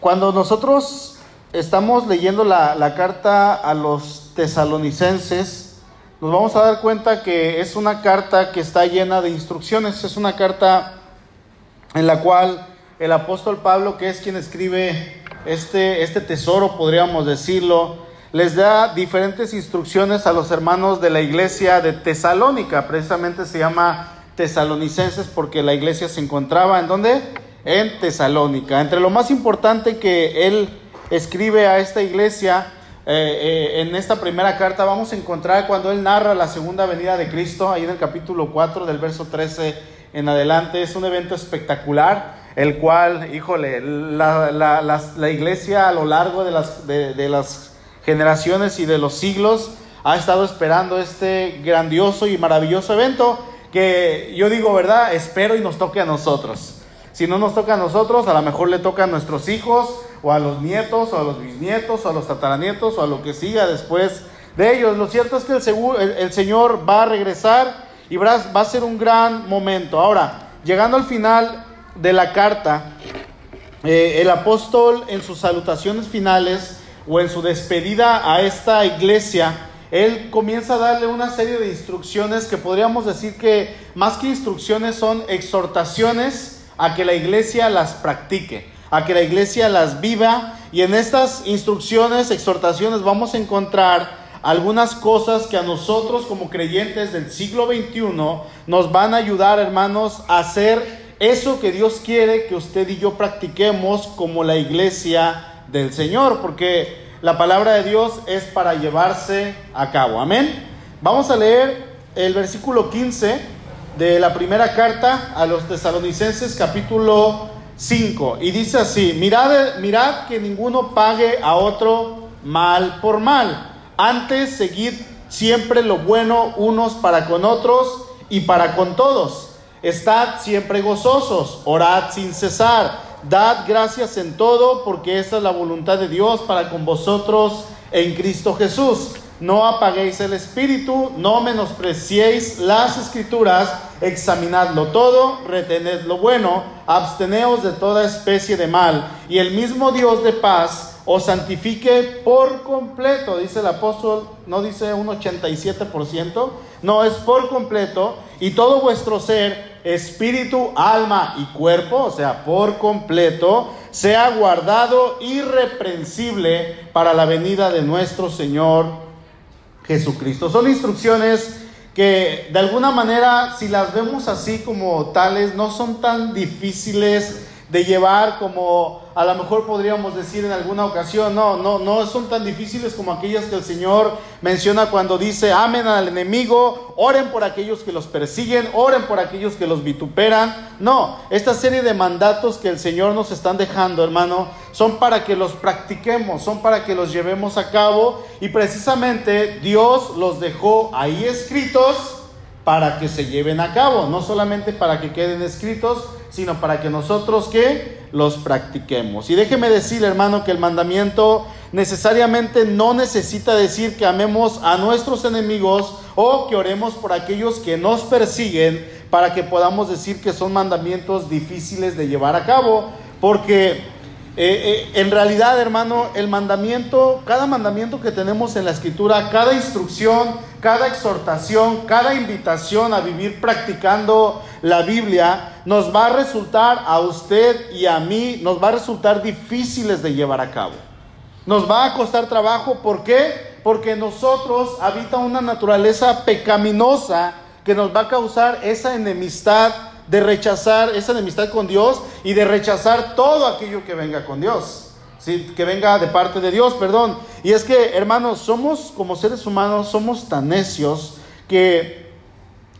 cuando nosotros estamos leyendo la, carta a los tesalonicenses, nos vamos a dar cuenta que es una carta que está llena de instrucciones, es una carta en la cual el apóstol Pablo, que es quien escribe este, este tesoro, podríamos decirlo, les da diferentes instrucciones a los hermanos de la iglesia de Tesalónica, precisamente se llama tesalonicenses porque la iglesia se encontraba en donde? En Tesalónica. Entre lo más importante que él escribe a esta iglesia, eh, eh, en esta primera carta vamos a encontrar cuando él narra la segunda venida de Cristo, ahí en el capítulo 4 del verso 13 en adelante. Es un evento espectacular, el cual, híjole, la, la, la, iglesia a lo largo de las, de, de las generaciones y de los siglos ha estado esperando este grandioso y maravilloso evento que yo digo, ¿verdad? Espero y nos toque a nosotros. Si no nos toca a nosotros, a lo mejor le toca a nuestros hijos, o a los nietos, o a los bisnietos, o a los tataranietos, o a lo que siga después de ellos. Lo cierto es que el, el, Señor va a regresar y va, a ser un gran momento. Ahora, llegando al final de la carta, eh, el apóstol en sus salutaciones finales o en su despedida a esta iglesia, él comienza a darle una serie de instrucciones que podríamos decir que más que instrucciones son exhortaciones a que la iglesia las practique, a que la iglesia las viva. Y en estas instrucciones, exhortaciones, vamos a encontrar algunas cosas que a nosotros como creyentes del siglo XXI nos van a ayudar, hermanos, a hacer eso que Dios quiere que usted y yo practiquemos como la iglesia del Señor, porque la palabra de Dios es para llevarse a cabo. Amén. Vamos a leer el versículo 15 de la primera carta a los tesalonicenses capítulo 5 y dice así, mirad, mirad que ninguno pague a otro mal por mal, antes seguid siempre lo bueno unos para con otros y para con todos. Estad siempre gozosos, orad sin cesar, dad gracias en todo, porque esta es la voluntad de Dios para con vosotros en Cristo Jesús no apaguéis el espíritu, no menospreciéis las escrituras, examinadlo todo, retened lo bueno, absteneos de toda especie de mal, y el mismo Dios de paz os santifique por completo, dice el apóstol, no dice un 87%, no es por completo, y todo vuestro ser, espíritu, alma y cuerpo, o sea, por completo, sea guardado irreprensible para la venida de nuestro Señor Jesucristo. Son instrucciones que de alguna manera, si las vemos así como tales, no son tan difíciles de llevar como a lo mejor podríamos decir en alguna ocasión, no, no, no son tan difíciles como aquellas que el Señor menciona cuando dice, amen al enemigo, oren por aquellos que los persiguen, oren por aquellos que los vituperan. No, esta serie de mandatos que el Señor nos están dejando, hermano, son para que los practiquemos, son para que los llevemos a cabo y precisamente Dios los dejó ahí escritos para que se lleven a cabo, no solamente para que queden escritos, sino para que nosotros que los practiquemos. Y déjeme decir, hermano, que el mandamiento necesariamente no necesita decir que amemos a nuestros enemigos o que oremos por aquellos que nos persiguen para que podamos decir que son mandamientos difíciles de llevar a cabo, porque eh, eh, en realidad, hermano, el mandamiento, cada mandamiento que tenemos en la escritura, cada instrucción, cada exhortación, cada invitación a vivir practicando la Biblia, nos va a resultar a usted y a mí, nos va a resultar difíciles de llevar a cabo. Nos va a costar trabajo, ¿por qué? Porque nosotros habita una naturaleza pecaminosa que nos va a causar esa enemistad de rechazar esa enemistad con Dios y de rechazar todo aquello que venga con Dios. ¿sí? Que venga de parte de Dios, perdón. Y es que, hermanos, somos como seres humanos, somos tan necios que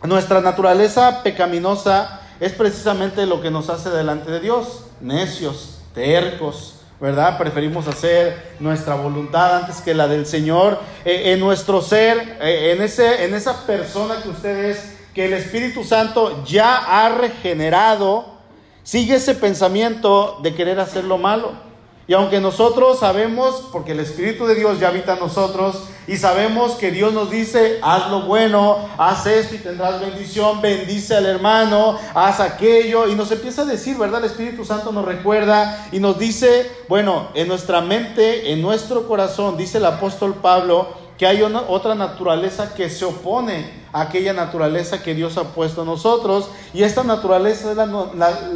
nuestra naturaleza pecaminosa es precisamente lo que nos hace delante de Dios. Necios, tercos, ¿verdad? Preferimos hacer nuestra voluntad antes que la del Señor. Eh, en nuestro ser, eh, en, ese, en esa persona que usted es, que el Espíritu Santo ya ha regenerado, sigue ese pensamiento de querer hacer lo malo. Y aunque nosotros sabemos, porque el Espíritu de Dios ya habita en nosotros, Y sabemos que Dios nos dice, haz lo bueno, haz esto y tendrás bendición, bendice al hermano, haz aquello. Y nos empieza a decir, ¿verdad? El Espíritu Santo nos recuerda y nos dice, bueno, en nuestra mente, en nuestro corazón, dice el apóstol Pablo, que hay otra naturaleza que se opone a aquella naturaleza que Dios ha puesto en nosotros. Y esta naturaleza es la,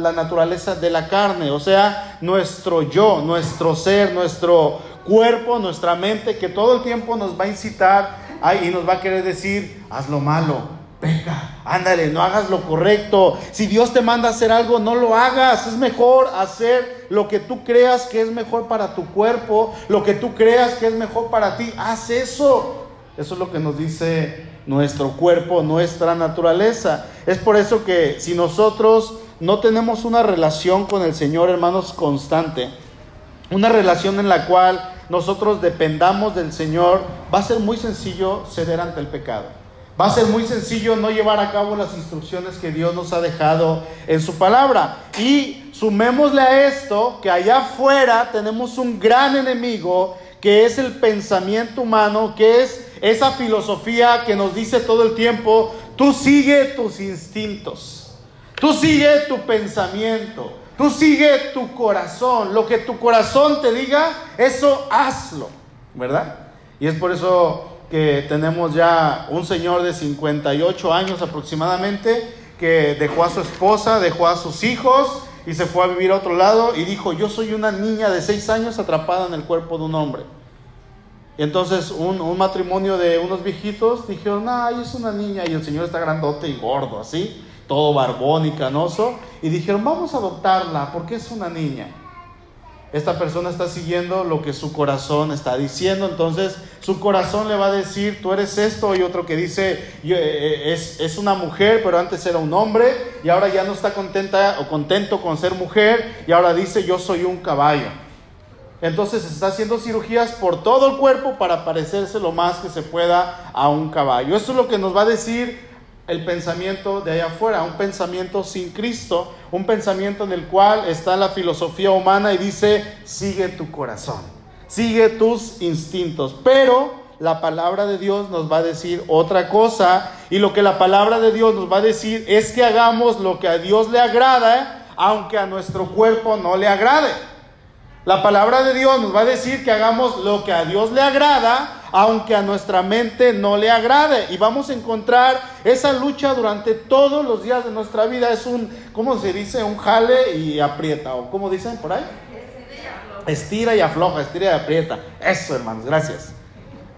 la, naturaleza de la carne, o sea, nuestro yo, nuestro ser, nuestro cuerpo, nuestra mente, que todo el tiempo nos va a incitar y nos va a querer decir, haz lo malo, peca, ándale, no hagas lo correcto. Si Dios te manda a hacer algo, no lo hagas. Es mejor hacer lo que tú creas que es mejor para tu cuerpo, lo que tú creas que es mejor para ti. Haz eso. Eso es lo que nos dice nuestro cuerpo, nuestra naturaleza. Es por eso que si nosotros no tenemos una relación con el Señor, hermanos, constante, una relación en la cual nosotros dependamos del Señor, va a ser muy sencillo ceder ante el pecado. Va a ser muy sencillo no llevar a cabo las instrucciones que Dios nos ha dejado en su palabra. Y sumémosle a esto que allá afuera tenemos un gran enemigo que es el pensamiento humano, que es esa filosofía que nos dice todo el tiempo, tú sigue tus instintos, tú sigue tu pensamiento, tú sigue tu corazón, lo que tu corazón te diga, eso hazlo, ¿verdad? Y es por eso que tenemos ya un señor de 58 años aproximadamente que dejó a su esposa, dejó a sus hijos y se fue a vivir a otro lado y dijo, yo soy una niña de 6 años atrapada en el cuerpo de un hombre. Y entonces un, matrimonio de unos viejitos dijeron, ay, es una niña y el señor está grandote y gordo, así, todo barbón y canoso. Y dijeron, vamos a adoptarla porque es una niña. Esta persona está siguiendo lo que su corazón está diciendo, entonces su corazón le va a decir, tú eres esto, y otro que dice, eh, eh, es, es una mujer, pero antes era un hombre, y ahora ya no está contenta o contento con ser mujer, y ahora dice, yo soy un caballo. Entonces está haciendo cirugías por todo el cuerpo para parecerse lo más que se pueda a un caballo. Eso es lo que nos va a decir el pensamiento de allá afuera, un pensamiento sin Cristo, un pensamiento en el cual está la filosofía humana y dice, sigue tu corazón, sigue tus instintos. Pero la palabra de Dios nos va a decir otra cosa y lo que la palabra de Dios nos va a decir es que hagamos lo que a Dios le agrada, aunque a nuestro cuerpo no le agrade. La palabra de Dios nos va a decir que hagamos lo que a Dios le agrada, aunque a nuestra mente no le agrade. Y vamos a encontrar esa lucha durante todos los días de nuestra vida. Es un, ¿cómo se dice? Un jale y aprieta. ¿O cómo dicen por ahí? Estira y afloja, estira y aprieta. Eso, hermanos, gracias.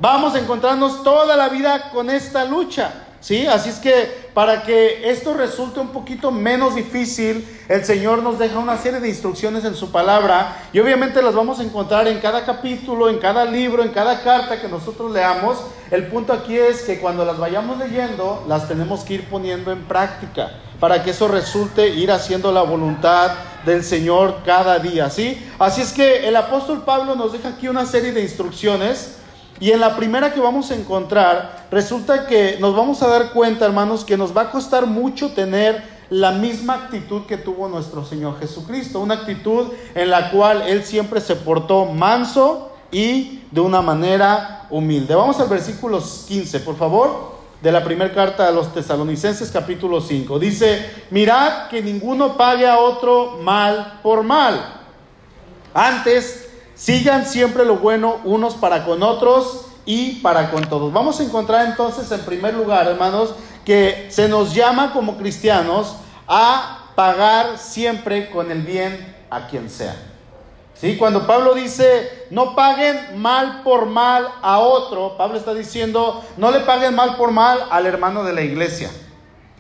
Vamos a encontrarnos toda la vida con esta lucha. ¿Sí? Así es que para que esto resulte un poquito menos difícil, el Señor nos deja una serie de instrucciones en su palabra y obviamente las vamos a encontrar en cada capítulo, en cada libro, en cada carta que nosotros leamos. El punto aquí es que cuando las vayamos leyendo, las tenemos que ir poniendo en práctica para que eso resulte ir haciendo la voluntad del Señor cada día, ¿sí? Así es que el apóstol Pablo nos deja aquí una serie de instrucciones y en la primera que vamos a encontrar, resulta que nos vamos a dar cuenta, hermanos, que nos va a costar mucho tener la misma actitud que tuvo nuestro Señor Jesucristo, una actitud en la cual Él siempre se portó manso y de una manera humilde. Vamos al versículo 15, por favor, de la primera carta a los tesalonicenses capítulo 5. Dice, mirad que ninguno pague a otro mal por mal. Antes, Sigan siempre lo bueno unos para con otros y para con todos. Vamos a encontrar entonces en primer lugar, hermanos, que se nos llama como cristianos a pagar siempre con el bien a quien sea. ¿Sí? Cuando Pablo dice, no paguen mal por mal a otro, Pablo está diciendo, no le paguen mal por mal al hermano de la iglesia.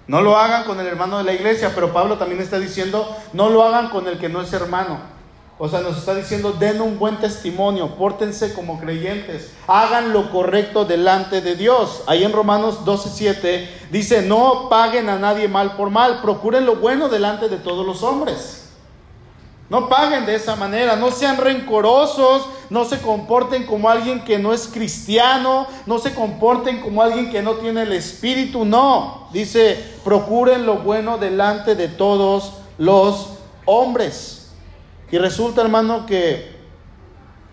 No lo hagan con el hermano de la iglesia, pero Pablo también está diciendo, no lo hagan con el que no es hermano. O sea, nos está diciendo, den un buen testimonio, pórtense como creyentes, hagan lo correcto delante de Dios. Ahí en Romanos 12:7 dice, no paguen a nadie mal por mal, procuren lo bueno delante de todos los hombres. No paguen de esa manera, no sean rencorosos, no se comporten como alguien que no es cristiano, no se comporten como alguien que no tiene el espíritu, no. Dice, procuren lo bueno delante de todos los hombres. Y resulta, hermano, que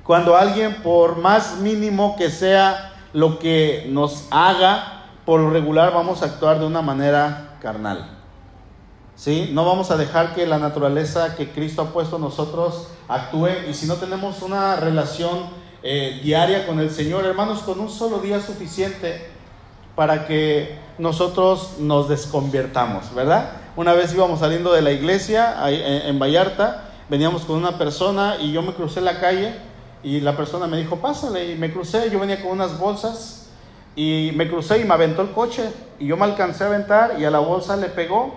cuando alguien, por más mínimo que sea lo que nos haga, por lo regular vamos a actuar de una manera carnal. ¿Sí? No vamos a dejar que la naturaleza que Cristo ha puesto nosotros actúe y si no tenemos una relación eh, diaria con el Señor, hermanos, con un solo día suficiente para que nosotros nos desconviertamos, ¿verdad? Una vez íbamos saliendo de la iglesia en Vallarta, veníamos con una persona y yo me crucé la calle y la persona me dijo, pásale, y me crucé, yo venía con unas bolsas y me crucé y me aventó el coche y yo me alcancé a aventar y a la bolsa le pegó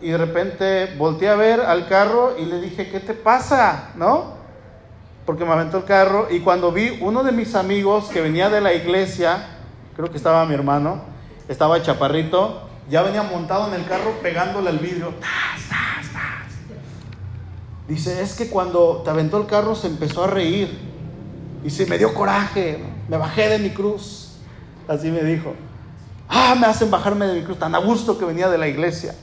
y de repente volteé a ver al carro y le dije, ¿qué te pasa? ¿No? Porque me aventó el carro y cuando vi uno de mis amigos que venía de la iglesia, creo que estaba mi hermano, estaba chaparrito, ya venía montado en el carro pegándole al vidrio. Dice, es que cuando te aventó el carro se empezó a reír. Dice, me dio coraje, me bajé de mi cruz. Así me dijo. Ah, me hacen bajarme de mi cruz, tan a gusto que venía de la iglesia.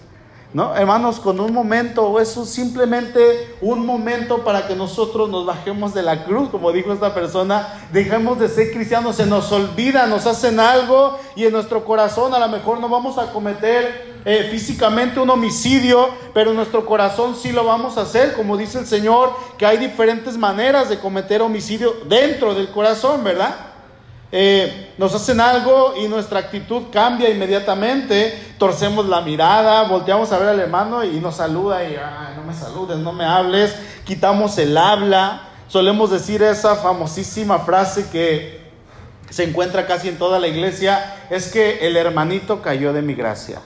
¿No? Hermanos, con un momento, o eso simplemente un momento para que nosotros nos bajemos de la cruz, como dijo esta persona, dejemos de ser cristianos, se nos olvida, nos hacen algo y en nuestro corazón a lo mejor no vamos a cometer eh, físicamente un homicidio, pero en nuestro corazón sí lo vamos a hacer, como dice el Señor, que hay diferentes maneras de cometer homicidio dentro del corazón, ¿verdad? Eh, nos hacen algo y nuestra actitud cambia inmediatamente, torcemos la mirada, volteamos a ver al hermano y nos saluda y no me saludes, no me hables, quitamos el habla, solemos decir esa famosísima frase que se encuentra casi en toda la iglesia, es que el hermanito cayó de mi gracia.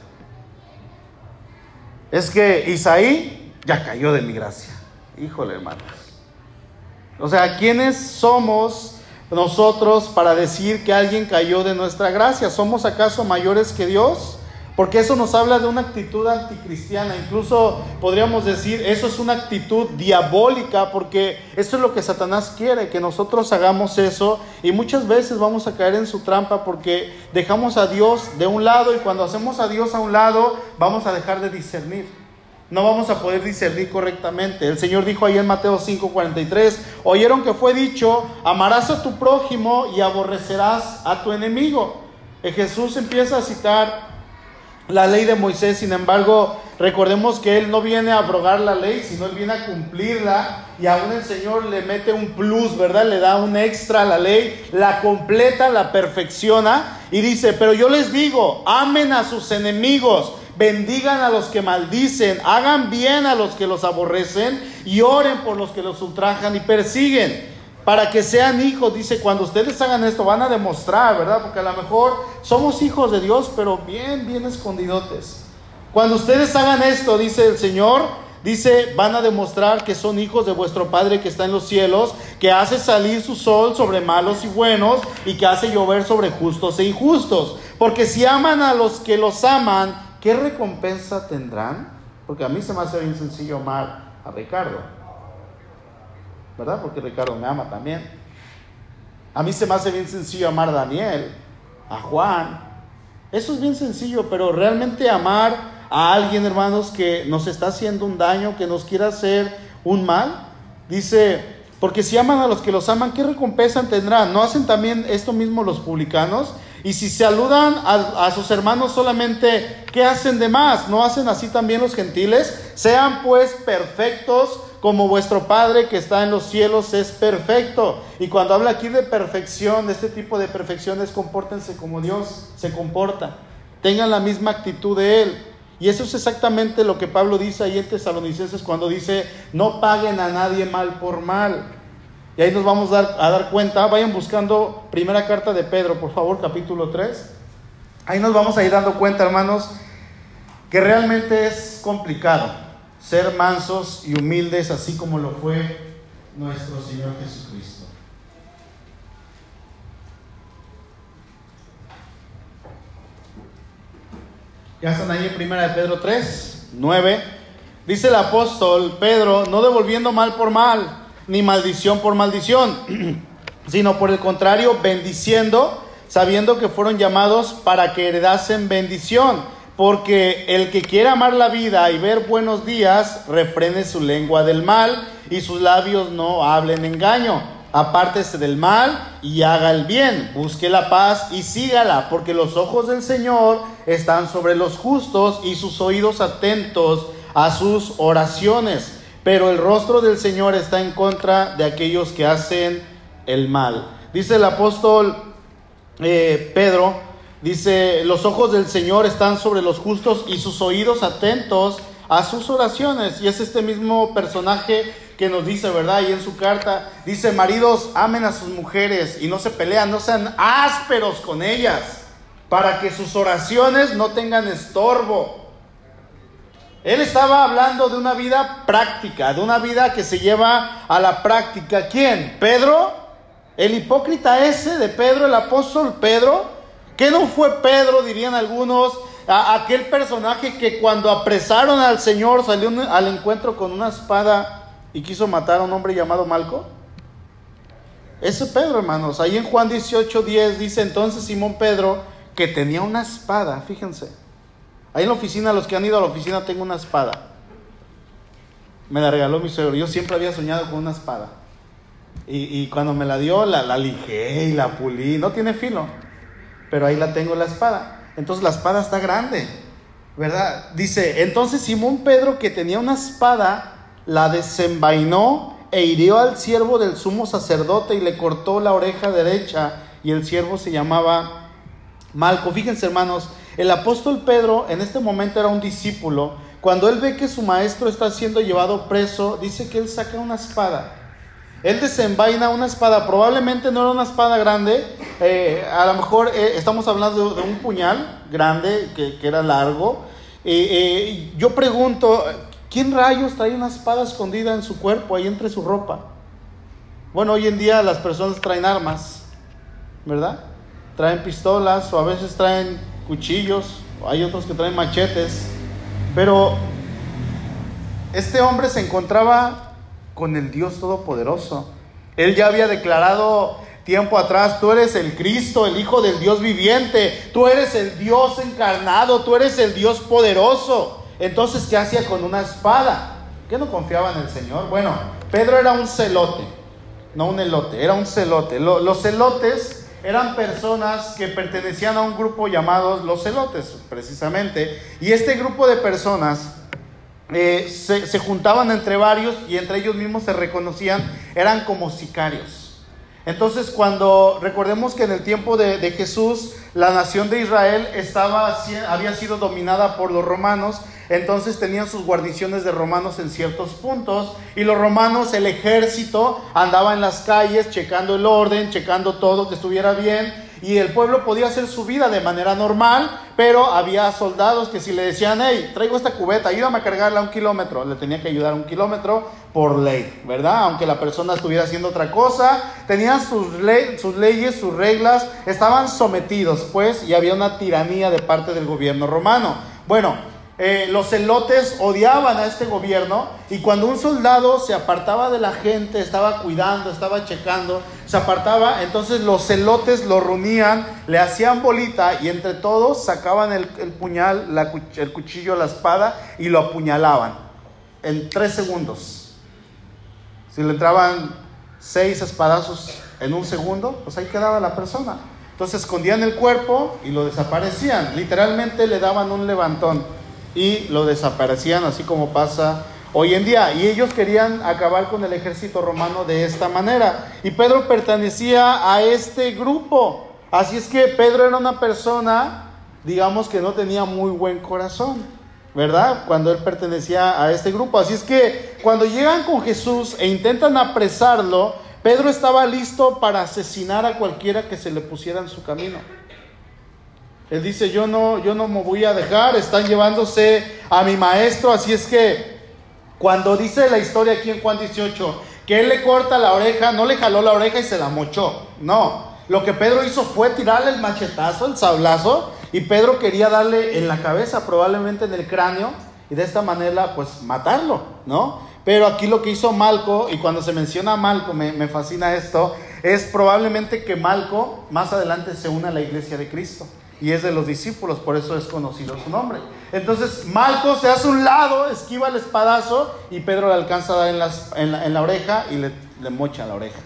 Es que Isaí ya cayó de mi gracia. Híjole, hermanos. O sea, ¿quiénes somos? Nosotros para decir que alguien cayó de nuestra gracia? ¿Somos acaso mayores que Dios? Porque eso nos habla de una actitud anticristiana. Incluso podríamos decir, eso es una actitud diabólica, porque eso es lo que Satanás quiere, que nosotros hagamos eso. Y muchas veces vamos a caer en su trampa porque dejamos a Dios de un lado y cuando hacemos a Dios a un lado, vamos a dejar de discernir no vamos a poder discernir correctamente. El Señor dijo ahí en Mateo 5:43, oyeron que fue dicho, amarás a tu prójimo y aborrecerás a tu enemigo. Y Jesús empieza a citar la ley de Moisés, sin embargo, recordemos que Él no viene a abrogar la ley, sino Él viene a cumplirla y aún el Señor le mete un plus, ¿verdad? Le da un extra a la ley, la completa, la perfecciona y dice, pero yo les digo, amen a sus enemigos bendigan a los que maldicen, hagan bien a los que los aborrecen y oren por los que los ultrajan y persiguen. Para que sean hijos, dice, cuando ustedes hagan esto van a demostrar, ¿verdad? Porque a lo mejor somos hijos de Dios, pero bien, bien escondidotes. Cuando ustedes hagan esto, dice el Señor, dice, van a demostrar que son hijos de vuestro Padre que está en los cielos, que hace salir su sol sobre malos y buenos y que hace llover sobre justos e injustos. Porque si aman a los que los aman, ¿qué recompensa tendrán? Porque a mí se me hace bien sencillo amar a Ricardo, ¿verdad? Porque Ricardo me ama también. A mí se me hace bien sencillo amar a Daniel, a Juan. Eso es bien sencillo, pero realmente amar a alguien, hermanos, que nos está haciendo un daño, que nos quiera hacer un mal, dice, porque si aman a los que los aman, ¿qué recompensa tendrán? ¿No hacen también esto mismo los publicanos? Y si saludan a, sus hermanos solamente, ¿qué hacen de más? ¿No hacen así también los gentiles? Sean pues perfectos como vuestro Padre que está en los cielos es perfecto. Y cuando habla aquí de perfección, de este tipo de perfecciones, compórtense como Dios se comporta. Tengan la misma actitud de Él. Y eso es exactamente lo que Pablo dice ahí en Tesalonicenses cuando dice, no paguen a nadie mal por mal. Y ahí nos vamos a dar, cuenta. Vayan buscando primera carta de Pedro, por favor, capítulo 3. Ahí nos vamos a ir dando cuenta, hermanos, que realmente es complicado ser mansos y humildes, así como lo fue nuestro Señor Jesucristo. Ya están ahí en primera de Pedro 3, 9. Dice el apóstol Pedro, no devolviendo mal por mal ni maldición por maldición, sino por el contrario, bendiciendo, sabiendo que fueron llamados para que heredasen bendición. Porque el que quiere amar la vida y ver buenos días, refrene su lengua del mal y sus labios no hablen engaño. Apártese del mal y haga el bien, busque la paz y sígala, porque los ojos del Señor están sobre los justos y sus oídos atentos a sus oraciones. Pero el rostro del Señor está en contra de aquellos que hacen el mal. Dice el apóstol eh, Pedro, dice, los ojos del Señor están sobre los justos y sus oídos atentos a sus oraciones. Y es este mismo personaje que nos dice, ¿verdad? Y en su carta dice, maridos, amen a sus mujeres y no se pelean, no sean ásperos con ellas, para que sus oraciones no tengan estorbo. Él estaba hablando de una vida práctica, de una vida que se lleva a la práctica. ¿Quién? ¿Pedro? El hipócrita ese de Pedro, el apóstol Pedro. ¿Qué no fue Pedro, dirían algunos, aquel personaje que cuando apresaron al Señor salió al encuentro con una espada y quiso matar a un hombre llamado Malco? Ese Pedro, hermanos. Ahí en Juan 18, 10 dice entonces Simón Pedro que tenía una espada, fíjense. Ahí en la oficina, los que han ido a la oficina, tengo una espada. Me la regaló mi suegro. Yo siempre había soñado con una espada. Y, cuando me la dio, la, la lijé y la pulí. No tiene filo, pero ahí la tengo la espada. Entonces la espada está grande, ¿verdad? Dice, entonces Simón Pedro, que tenía una espada, la desenvainó e hirió al siervo del sumo sacerdote y le cortó la oreja derecha. Y el siervo se llamaba Malco. Fíjense, hermanos, el apóstol Pedro en este momento era un discípulo. Cuando él ve que su maestro está siendo llevado preso, dice que él saca una espada. Él desenvaina una espada, probablemente no era una espada grande, eh, a lo mejor eh, estamos hablando de, un puñal grande que, era largo. Eh, yo pregunto, ¿quién rayos trae una espada escondida en su cuerpo, ahí entre su ropa? Bueno, hoy en día las personas traen armas, ¿verdad? Traen pistolas o a veces traen cuchillos, hay otros que traen machetes, pero este hombre se encontraba con el Dios Todopoderoso. Él ya había declarado tiempo atrás, tú eres el Cristo, el Hijo del Dios viviente, tú eres el Dios encarnado, tú eres el Dios poderoso. Entonces, ¿qué hacía con una espada? ¿Qué no confiaba en el Señor? Bueno, Pedro era un celote, no un elote, era un celote. Los celotes eran personas que pertenecían a un grupo llamados los celotes, precisamente. Y este grupo de personas eh, se, juntaban entre varios y entre ellos mismos se reconocían, eran como sicarios. Entonces, cuando recordemos que en el tiempo de, Jesús, la nación de Israel estaba, había sido dominada por los romanos, entonces tenían sus guarniciones de romanos en ciertos puntos y los romanos, el ejército, andaba en las calles checando el orden, checando todo que estuviera bien y el pueblo podía hacer su vida de manera normal, pero había soldados que si le decían, hey, traigo esta cubeta, ayúdame a cargarla un kilómetro, le tenía que ayudar un kilómetro por ley, ¿verdad? Aunque la persona estuviera haciendo otra cosa, tenían sus, sus leyes, sus reglas, estaban sometidos, pues, y había una tiranía de parte del gobierno romano. Bueno, eh, los celotes odiaban a este gobierno y cuando un soldado se apartaba de la gente, estaba cuidando, estaba checando, se apartaba, entonces los celotes lo reunían, le hacían bolita y entre todos sacaban el, puñal, el cuchillo, la espada y lo apuñalaban en tres segundos. Si le entraban seis espadazos en un segundo, pues ahí quedaba la persona. Entonces escondían el cuerpo y lo desaparecían. Literalmente le daban un levantón y lo desaparecían, así como pasa hoy en día. Y ellos querían acabar con el ejército romano de esta manera. Y Pedro pertenecía a este grupo. Así es que Pedro era una persona, digamos que no tenía muy buen corazón, ¿verdad? Cuando él pertenecía a este grupo. Así es que cuando llegan con Jesús e intentan apresarlo, Pedro estaba listo para asesinar a cualquiera que se le pusiera en su camino. Él dice, yo no, yo no me voy a dejar, están llevándose a mi maestro, así es que cuando dice la historia aquí en Juan 18, que él le corta la oreja, no le jaló la oreja y se la mochó, no, lo que Pedro hizo fue tirarle el machetazo, el sablazo, y Pedro quería darle en la cabeza, probablemente en el cráneo, y de esta manera pues matarlo, ¿no? Pero aquí lo que hizo Malco, y cuando se menciona a Malco, me, me fascina esto, es probablemente que Malco más adelante se una a la iglesia de Cristo y es de los discípulos, por eso es conocido su nombre. Entonces Malco se hace un lado, esquiva el espadazo y Pedro le alcanza a dar en, la, oreja y le, mocha la oreja.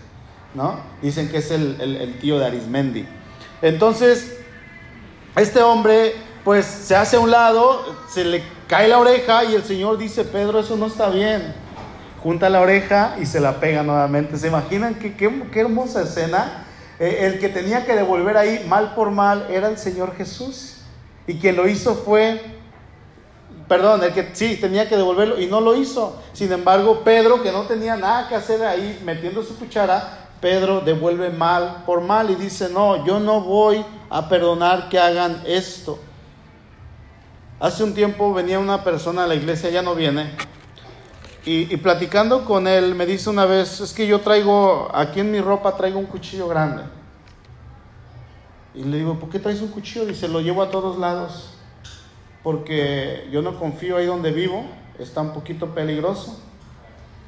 ¿no? Dicen que es el, tío de Arismendi. Entonces, este hombre pues se hace a un lado, se le cae la oreja y el Señor dice, Pedro, eso no está bien. Junta la oreja y se la pega nuevamente. ¿Se imaginan qué, qué, hermosa escena? Eh, el que tenía que devolver ahí mal por mal era el Señor Jesús. Y quien lo hizo fue, perdón, el que sí tenía que devolverlo y no lo hizo. Sin embargo, Pedro, que no tenía nada que hacer ahí metiendo su cuchara, Pedro devuelve mal por mal y dice, no, yo no voy a perdonar que hagan esto. Hace un tiempo venía una persona a la iglesia, ya no viene, y, platicando con él me dice una vez, es que yo traigo, aquí en mi ropa traigo un cuchillo grande. Y le digo, ¿por qué traes un cuchillo? Dice, lo llevo a todos lados, porque yo no confío ahí donde vivo, está un poquito peligroso.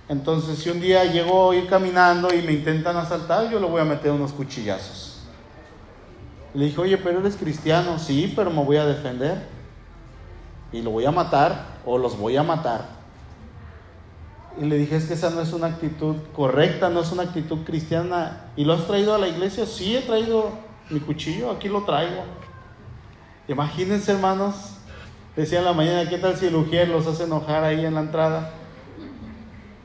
Entonces, si un día llego a ir caminando y me intentan asaltar, yo le voy a meter unos cuchillazos. Le dije, oye, pero eres cristiano, sí, pero me voy a defender y lo voy a matar o los voy a matar. Y le dije, es que esa no es una actitud correcta, no es una actitud cristiana. ¿Y lo has traído a la iglesia? Sí, he traído mi cuchillo, aquí lo traigo. Imagínense, hermanos, decía en la mañana, ¿qué tal si el ujier los hace enojar ahí en la entrada?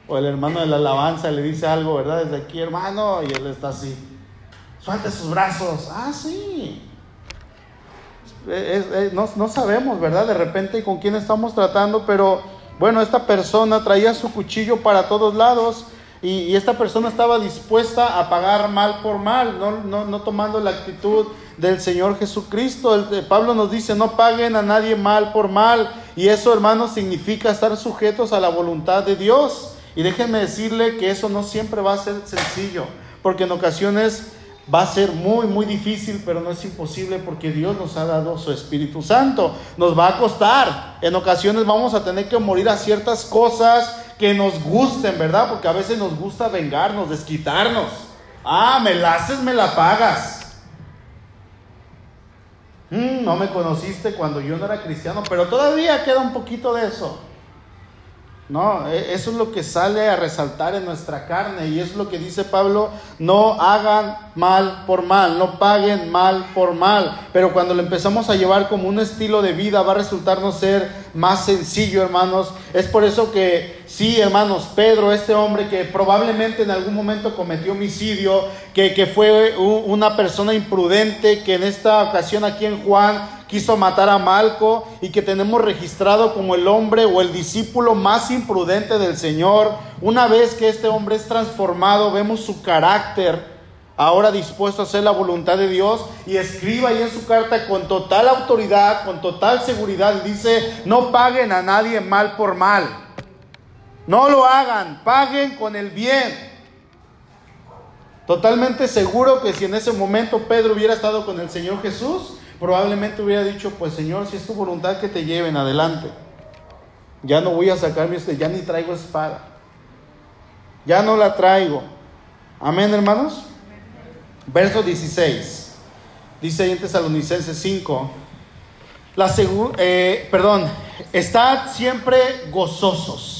O el hermano de la alabanza le dice algo, ¿verdad? Desde aquí, hermano, y él está así. Suelte sus brazos. Ah, sí no, sabemos, ¿verdad? De repente con quién estamos tratando, pero bueno, esta persona traía su cuchillo para todos lados y, esta persona estaba dispuesta a pagar mal por mal, no, no, tomando la actitud del Señor Jesucristo. El, Pablo nos dice, no paguen a nadie mal por mal. Y eso, hermanos, significa estar sujetos a la voluntad de Dios. Y déjenme decirle que eso no siempre va a ser sencillo, porque en ocasiones Va a ser muy, muy difícil, pero no es imposible porque Dios nos ha dado su Espíritu Santo. Nos va a costar. En ocasiones vamos a tener que morir a ciertas cosas que nos gusten, ¿verdad? Porque a veces nos gusta vengarnos, desquitarnos. Ah, me la haces, me la pagas. Mm, no me conociste cuando yo no era cristiano, pero todavía queda un poquito de eso. No, e, eso es lo que sale a resaltar en nuestra carne y es lo que dice Pablo, no hagan mal por mal, no paguen mal por mal, pero cuando lo empezamos a llevar como un estilo de vida va a resultarnos ser más sencillo, hermanos. Es por eso que sí, hermanos, Pedro, este hombre que probablemente en algún momento cometió homicidio, que, que fue una persona imprudente, que en esta ocasión aquí en Juan quiso matar a Malco y que tenemos registrado como el hombre o el discípulo más imprudente del Señor. Una vez que este hombre es transformado, vemos su carácter ahora dispuesto a hacer la voluntad de Dios y escriba ahí en su carta con total autoridad, con total seguridad, dice, no paguen a nadie mal por mal. No lo hagan, paguen con el bien. Totalmente seguro que si en ese momento Pedro hubiera estado con el Señor Jesús, probablemente hubiera dicho, pues Señor, si es tu voluntad que te lleven adelante. Ya no voy a sacar mi, ya ni traigo espada. Ya no la traigo. Amén, hermanos. Verso 16. Dice ahí en Tesalonicenses 5. La eh, perdón, estad siempre gozosos.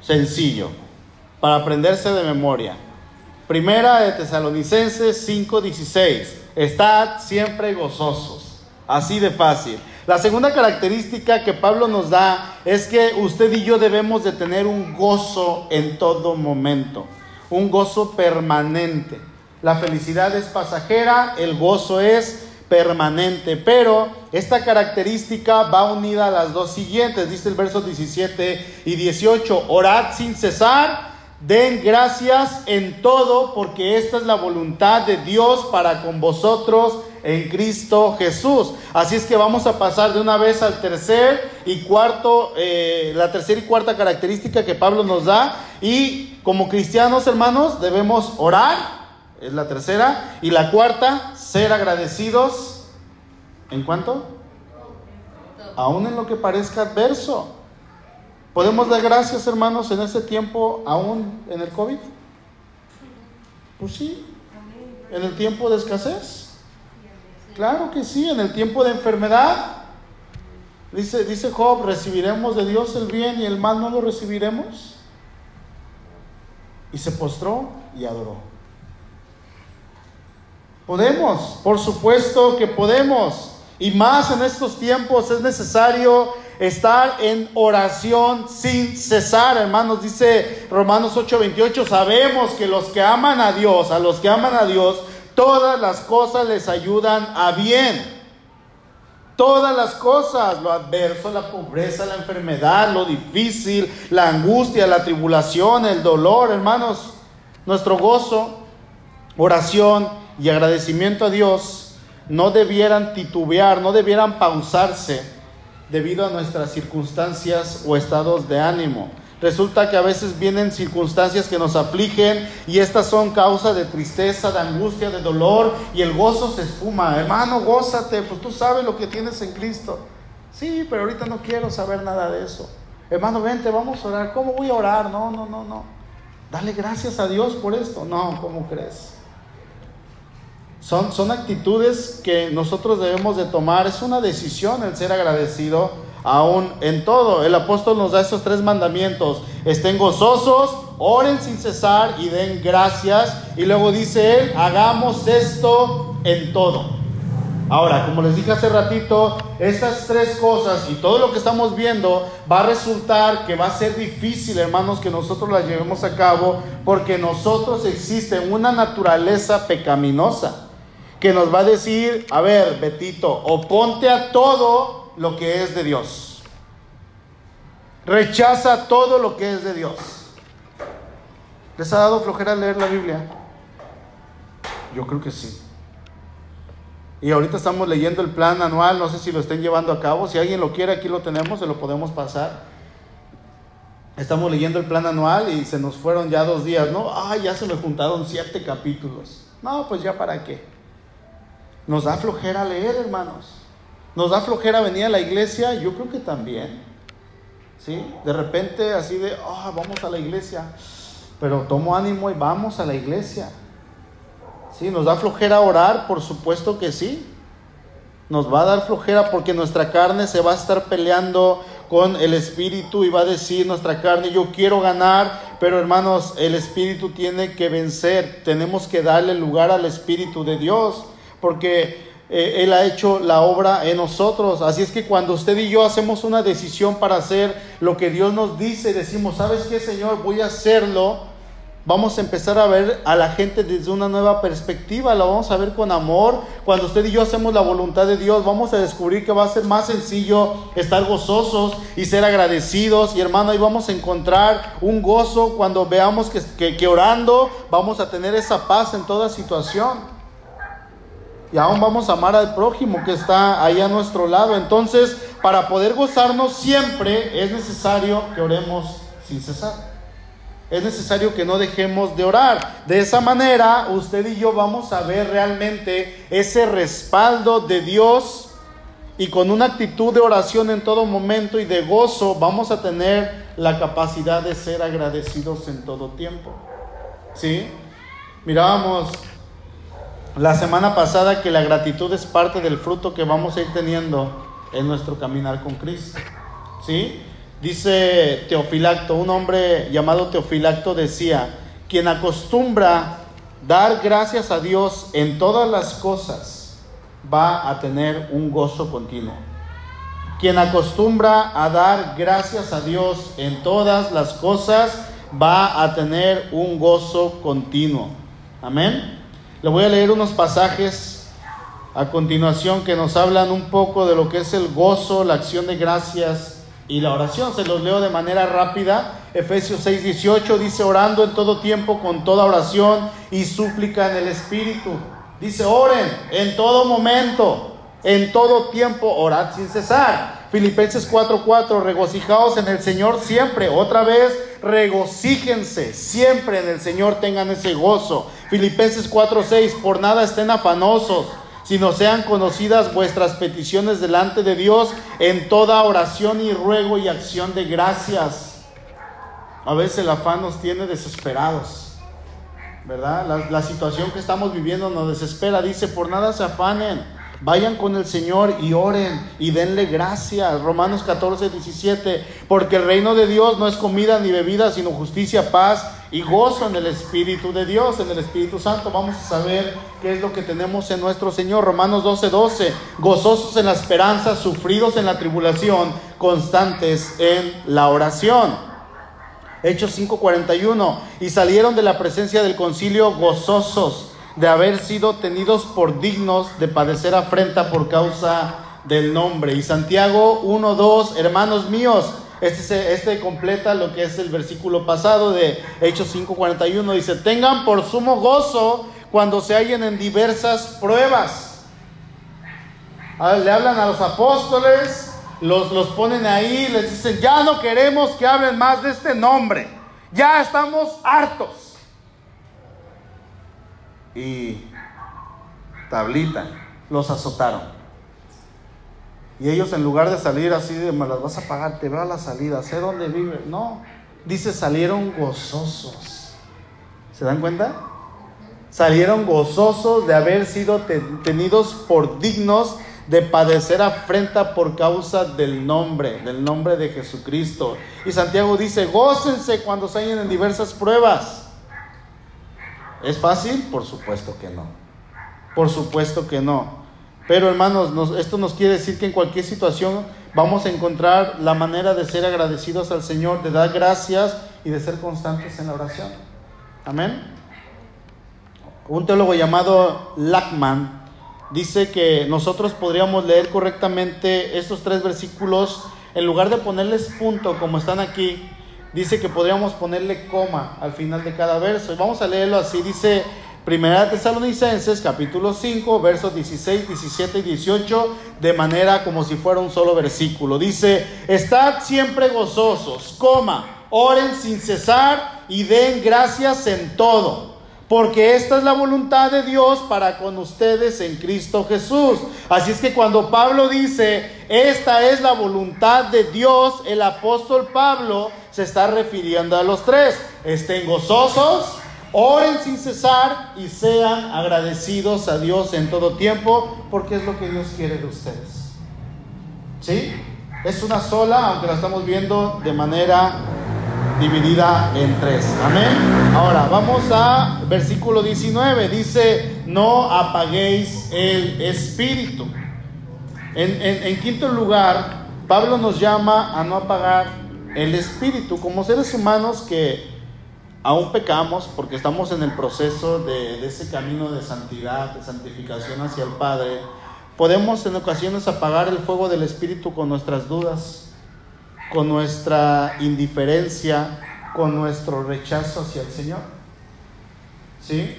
Sencillo. Para aprenderse de memoria. Primera de Tesalonicenses 5:16. Estad siempre gozosos. Así de fácil. La segunda característica que Pablo nos da es que usted y yo debemos de tener un gozo en todo momento, un gozo permanente. La felicidad es pasajera, el gozo es permanente, pero esta característica va unida a las dos siguientes, dice el verso 17 y 18, orad sin cesar Den gracias en todo porque esta es la voluntad de Dios para con vosotros en Cristo Jesús. Así es que vamos a pasar de una vez al tercer y cuarto, eh, la tercera y cuarta característica que Pablo nos da. Y como cristianos hermanos debemos orar, es la tercera. Y la cuarta, ser agradecidos. ¿En cuánto? Aún en lo que parezca adverso. ¿Podemos dar gracias, hermanos, en este tiempo, aún en el COVID? Pues sí. ¿En el tiempo de escasez? Claro que sí, en el tiempo de enfermedad. Dice, dice Job, ¿recibiremos de Dios el bien y el mal no lo recibiremos? Y se postró y adoró. Podemos, por supuesto que podemos. Y más en estos tiempos es necesario estar en oración sin cesar, hermanos. Dice Romanos 8:28, sabemos que los que aman a Dios, a los que aman a Dios, todas las cosas les ayudan a bien. Todas las cosas, lo adverso, la pobreza, la enfermedad, lo difícil, la angustia, la tribulación, el dolor, hermanos, nuestro gozo, oración y agradecimiento a Dios no debieran titubear, no debieran pausarse debido a nuestras circunstancias o estados de ánimo. Resulta que a veces vienen circunstancias que nos afligen y estas son causa de tristeza, de angustia, de dolor y el gozo se esfuma. Hermano, gózate, pues tú sabes lo que tienes en Cristo. Sí, pero ahorita no quiero saber nada de eso. Hermano, vente, vamos a orar. ¿Cómo voy a orar? No, no, no, no. Dale gracias a Dios por esto. No, ¿cómo crees? Son, son actitudes que nosotros debemos de tomar. Es una decisión el ser agradecido aún en todo. El apóstol nos da esos tres mandamientos. Estén gozosos, oren sin cesar y den gracias. Y luego dice él, hagamos esto en todo. Ahora, como les dije hace ratito, estas tres cosas y todo lo que estamos viendo va a resultar que va a ser difícil, hermanos, que nosotros las llevemos a cabo, porque nosotros existe una naturaleza pecaminosa que nos va a decir, a ver, Betito, oponte a todo lo que es de Dios. Rechaza todo lo que es de Dios. ¿Les ha dado flojera leer la Biblia? Yo creo que sí. Y ahorita estamos leyendo el plan anual, no sé si lo estén llevando a cabo. Si alguien lo quiere, aquí lo tenemos, se lo podemos pasar. Estamos leyendo el plan anual y se nos fueron ya dos días, ¿no? Ah, ya se me juntaron siete capítulos. No, pues ya para qué. Nos da flojera leer, hermanos. Nos da flojera venir a la iglesia, yo creo que también. ¿Sí? De repente así de, ah, vamos a la iglesia. Pero tomo ánimo y vamos a la iglesia. ¿Sí? ¿Nos da flojera orar? Por supuesto que sí. Nos va a dar flojera porque nuestra carne se va a estar peleando con el espíritu y va a decir nuestra carne, yo quiero ganar, pero hermanos, el espíritu tiene que vencer. Tenemos que darle lugar al espíritu de Dios porque eh, Él ha hecho la obra en nosotros. Así es que cuando usted y yo hacemos una decisión para hacer lo que Dios nos dice, decimos, ¿sabes qué, Señor? Voy a hacerlo. Vamos a empezar a ver a la gente desde una nueva perspectiva, la vamos a ver con amor. Cuando usted y yo hacemos la voluntad de Dios, vamos a descubrir que va a ser más sencillo estar gozosos y ser agradecidos. Y hermano, ahí vamos a encontrar un gozo cuando veamos que, que orando vamos a tener esa paz en toda situación y aún vamos a amar al prójimo que está ahí a nuestro lado. Entonces, para poder gozarnos siempre es necesario que oremos sin cesar. Es necesario que no dejemos de orar. De esa manera, usted y yo vamos a ver realmente ese respaldo de Dios y con una actitud de oración en todo momento y de gozo vamos a tener la capacidad de ser agradecidos en todo tiempo. ¿Sí? Mirábamos la semana pasada que la gratitud es parte del fruto que vamos a ir teniendo en nuestro caminar con Cristo. ¿Sí? Dice Teofilacto, un hombre llamado Teofilacto decía, quien acostumbra dar gracias a Dios en todas las cosas va a tener un gozo continuo. Quien acostumbra a dar gracias a Dios en todas las cosas va a tener un gozo continuo. Amén. Le voy a leer unos pasajes a continuación que nos hablan un poco de lo que es el gozo, la acción de gracias y la oración. Se los leo de manera rápida. Efesios 6:18 dice, orando en todo tiempo con toda oración y súplica en el Espíritu. Dice, oren en todo momento, en todo tiempo, orad sin cesar. Filipenses 4:4, regocijaos en el Señor siempre. Otra vez, regocíjense siempre en el Señor, tengan ese gozo. Filipenses 4:6, por nada estén afanosos, sino sean conocidas vuestras peticiones delante de Dios en toda oración y ruego y acción de gracias. A veces el afán nos tiene desesperados, ¿verdad? La, la situación que estamos viviendo nos desespera. Dice, por nada se afanen Vayan con el Señor y oren y denle gracias. Romanos 14, 17. Porque el reino de Dios no es comida ni bebida, sino justicia, paz y gozo en el Espíritu de Dios, en el Espíritu Santo. Vamos a saber qué es lo que tenemos en nuestro Señor. Romanos 12, 12. Gozosos en la esperanza, sufridos en la tribulación, constantes en la oración. Hechos 5:41. Y salieron de la presencia del concilio gozosos de haber sido tenidos por dignos de padecer afrenta por causa del nombre. Y Santiago 1.2, hermanos míos, este, este completa lo que es el versículo pasado de Hechos 5.41, dice, tengan por sumo gozo cuando se hallen en diversas pruebas. le hablan a los apóstoles, los, los ponen ahí, les dicen, ya no queremos que hablen más de este nombre, ya estamos hartos y Tablita los azotaron. Y ellos en lugar de salir así de me las vas a pagar, te veo a la salida, sé dónde vive. No, dice salieron gozosos. ¿Se dan cuenta? Salieron gozosos de haber sido tenidos por dignos de padecer afrenta por causa del nombre, del nombre de Jesucristo. Y Santiago dice, gócense cuando se en diversas pruebas ¿Es fácil? Por supuesto que no. Por supuesto que no. Pero hermanos, esto nos quiere decir que en cualquier situación vamos a encontrar la manera de ser agradecidos al Señor, de dar gracias y de ser constantes en la oración. Amén. Un teólogo llamado Lackman dice que nosotros podríamos leer correctamente estos tres versículos en lugar de ponerles punto como están aquí, dice que podríamos ponerle coma al final de cada verso. Y vamos a leerlo así. Dice Primera Tesalonicenses capítulo 5 versos 16, 17 y 18 de manera como si fuera un solo versículo. Dice, estad siempre gozosos, coma, oren sin cesar y den gracias en todo porque esta es la voluntad de Dios para con ustedes en Cristo Jesús. Así es que cuando Pablo dice, esta es la voluntad de Dios, el apóstol Pablo se está refiriendo a los tres. Estén gozosos, oren sin cesar y sean agradecidos a Dios en todo tiempo, porque es lo que Dios quiere de ustedes. ¿Sí? Es una sola, aunque la estamos viendo de manera dividida en tres. Amén. Ahora vamos a versículo 19. Dice, no apaguéis el espíritu. En, quinto lugar, Pablo nos llama a no apagar el espíritu como seres humanos que aún pecamos porque estamos en el proceso de, de ese camino de santidad, de santificación hacia el Padre. Podemos en ocasiones apagar el fuego del espíritu con nuestras dudas, con nuestra indiferencia, con nuestro rechazo hacia el Señor. ¿Sí?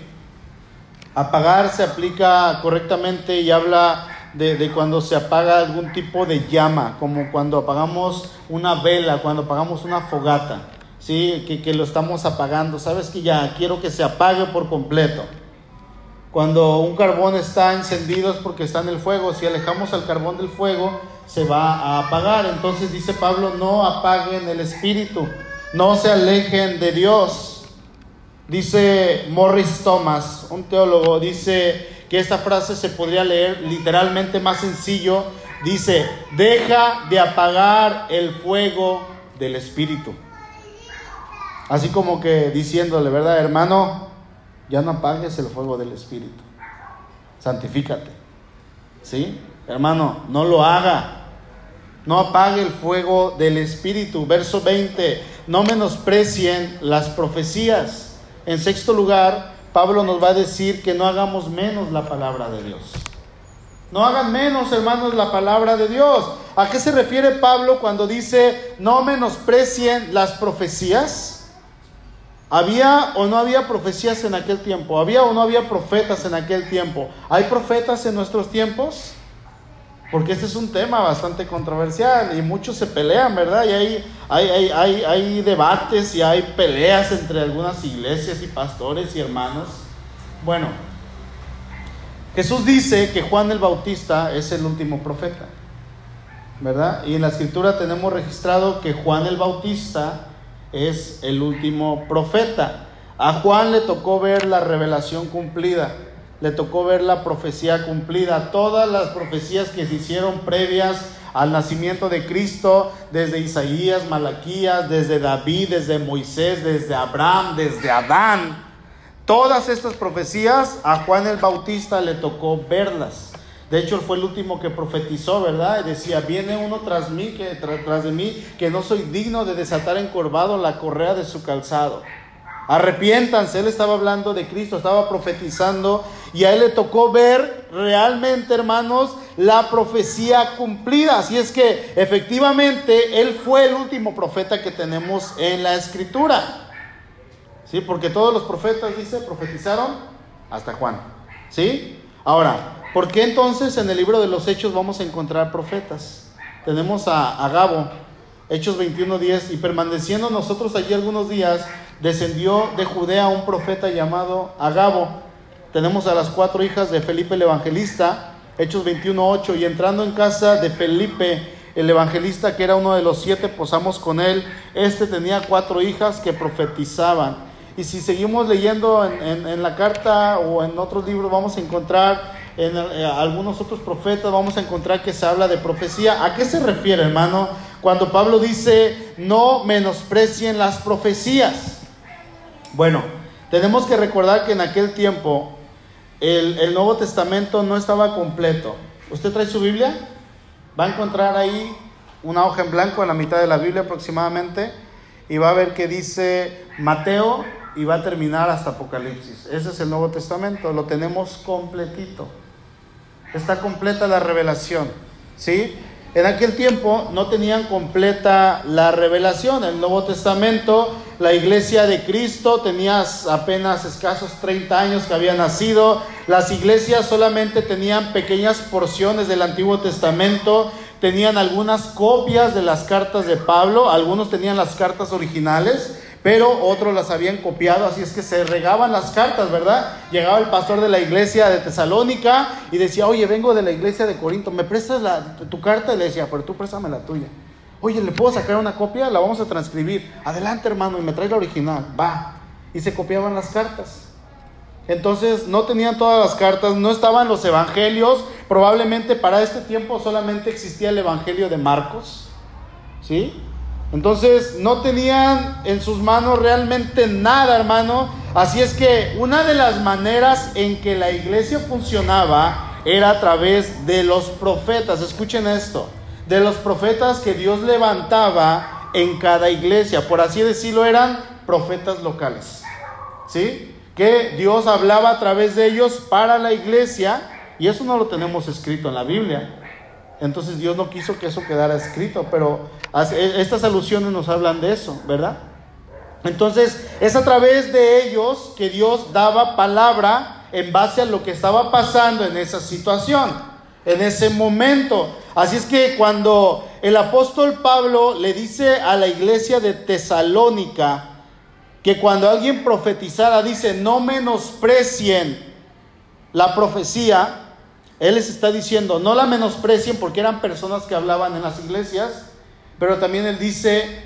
Apagar se aplica correctamente y habla de, cuando se apaga algún tipo de llama, como cuando apagamos una vela, cuando apagamos una fogata, ¿sí? Que, que lo estamos apagando. Sabes que ya quiero que se apague por completo. Cuando un carbón está encendido es porque está en el fuego. Si alejamos al carbón del fuego, se va a apagar. Entonces dice Pablo, no apaguen el espíritu, no se alejen de Dios. Dice Morris Thomas, un teólogo, dice que esta frase se podría leer literalmente más sencillo. Dice, deja de apagar el fuego del espíritu. Así como que diciéndole, ¿verdad, hermano? Ya no apagues el fuego del espíritu. Santifícate. ¿Sí? Hermano, no lo haga. No apague el fuego del Espíritu. Verso 20. No menosprecien las profecías. En sexto lugar, Pablo nos va a decir que no hagamos menos la palabra de Dios. No hagan menos, hermanos, la palabra de Dios. ¿A qué se refiere Pablo cuando dice no menosprecien las profecías? ¿Había o no había profecías en aquel tiempo? ¿Había o no había profetas en aquel tiempo? ¿Hay profetas en nuestros tiempos? Porque este es un tema bastante controversial y muchos se pelean, ¿verdad? Y hay, hay, hay, hay, debates y hay peleas entre algunas iglesias y pastores y hermanos. Bueno, Jesús dice que Juan el Bautista es el último profeta, ¿verdad? Y en la escritura tenemos registrado que Juan el Bautista es el último profeta. A Juan le tocó ver la revelación cumplida le tocó ver la profecía cumplida, todas las profecías que se hicieron previas al nacimiento de Cristo, desde Isaías, Malaquías, desde David, desde Moisés, desde Abraham, desde Adán. Todas estas profecías a Juan el Bautista le tocó verlas. De hecho, él fue el último que profetizó, ¿verdad? Y decía, viene uno tras mí, que tras de mí, que no soy digno de desatar encorvado la correa de su calzado. Arrepiéntanse, él estaba hablando de Cristo, estaba profetizando y a él le tocó ver realmente, hermanos, la profecía cumplida. Así es que efectivamente él fue el último profeta que tenemos en la escritura. ¿Sí? Porque todos los profetas, dice, profetizaron hasta Juan. ¿Sí? Ahora, ¿por qué entonces en el libro de los Hechos vamos a encontrar profetas? Tenemos a, a Gabo, Hechos 21:10, y permaneciendo nosotros allí algunos días, descendió de Judea un profeta llamado Agabo. Tenemos a las cuatro hijas de Felipe el Evangelista, Hechos 21.8, y entrando en casa de Felipe el Evangelista, que era uno de los siete, posamos con él. Este tenía cuatro hijas que profetizaban. Y si seguimos leyendo en, la carta o en otros libros, vamos a encontrar en eh, algunos otros profetas, vamos a encontrar que se habla de profecía. ¿A qué se refiere, hermano? Cuando Pablo dice, no menosprecien las profecías. Bueno, tenemos que recordar que en aquel tiempo el, Nuevo Testamento no estaba completo. ¿Usted trae su Biblia? Va a encontrar ahí una hoja en blanco en la mitad de la Biblia aproximadamente y va a ver que dice Mateo y va a terminar hasta Apocalipsis. Ese es el Nuevo Testamento, lo tenemos completito. Está completa la revelación, ¿sí? En aquel tiempo no tenían completa la revelación. El Nuevo Testamento, la iglesia de Cristo tenía apenas escasos 30 años que había nacido. Las iglesias solamente tenían pequeñas porciones del Antiguo Testamento. Tenían algunas copias de las cartas de Pablo. Algunos tenían las cartas originales pero otros las habían copiado, así es que se regaban las cartas, ¿verdad? Llegaba el pastor de la iglesia de Tesalónica y decía, oye, vengo de la iglesia de Corinto, ¿me prestas tu carta? Y le decía, pero tú préstame la tuya. Oye, ¿le puedo sacar una copia? La vamos a transcribir. Adelante, hermano, y me trae la original. Va. Y se copiaban las cartas. Entonces no tenían todas las cartas, no estaban los evangelios. Probablemente para este tiempo solamente existía el evangelio de Marcos. ¿Sí? Entonces no tenían en sus manos realmente nada, hermano. Así es que una de las maneras en que la iglesia funcionaba era a través de los profetas. Escuchen esto, de los profetas que Dios levantaba en cada iglesia. Por así decirlo, eran profetas locales. ¿Sí? Que Dios hablaba a través de ellos para la iglesia. Y eso no lo tenemos escrito en la Biblia. Entonces Dios no quiso que eso quedara escrito, pero e, estas alusiones nos hablan de eso, ¿verdad? Entonces es a través de ellos que Dios daba palabra en base a lo que estaba pasando en esa situación, en ese momento. Así es que cuando el apóstol Pablo le dice a la iglesia de Tesalónica que cuando alguien profetizara, dice, no menosprecien la profecía, él les está diciendo, no la menosprecien porque eran personas que hablaban en las iglesias, pero también él dice,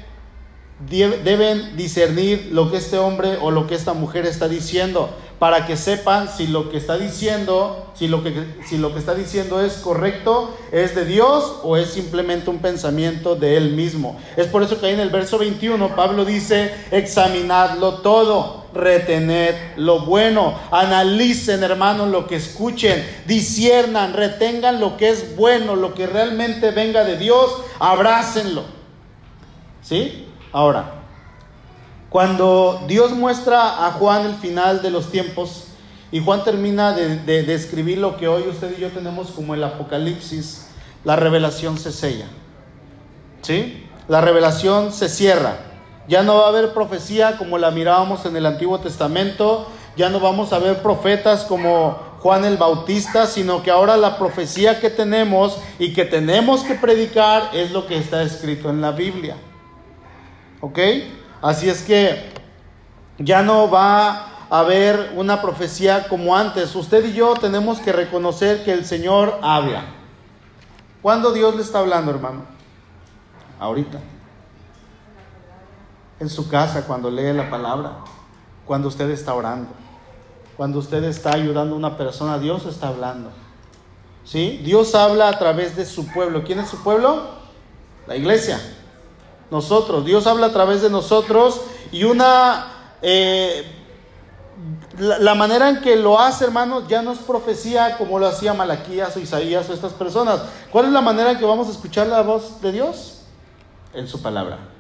deben discernir lo que este hombre o lo que esta mujer está diciendo para que sepan si lo que está diciendo, si lo que, si lo que está diciendo es correcto, es de Dios o es simplemente un pensamiento de él mismo. Es por eso que ahí en el verso 21 Pablo dice, examinadlo todo, retened lo bueno, analicen hermanos lo que escuchen, disiernan, retengan lo que es bueno, lo que realmente venga de Dios, abrácenlo. ¿Sí? Ahora, cuando Dios muestra a Juan el final de los tiempos y Juan termina de, describir lo que hoy usted y yo tenemos como el Apocalipsis, la revelación se sella. ¿Sí? La revelación se cierra. Ya no va a haber profecía como la mirábamos en el Antiguo Testamento, ya no vamos a ver profetas como Juan el Bautista, sino que ahora la profecía que tenemos y que tenemos que predicar es lo que está escrito en la Biblia. ¿Ok? Así es que ya no va a haber una profecía como antes. Usted y yo tenemos que reconocer que el Señor habla. ¿Cuándo Dios le está hablando, hermano? Ahorita. En su casa, cuando lee la palabra, cuando usted está orando. cuando usted está ayudando a una persona, Dios está hablando. ¿Sí? Dios habla a través de su pueblo. ¿Quién es su pueblo? La iglesia. Nosotros. Dios habla a través de nosotros y una... Eh, la, manera en que lo hace, hermanos, ya no es profecía como lo hacía Malaquías o Isaías o estas personas. ¿Cuál es la manera en que vamos a escuchar la voz de Dios? En su palabra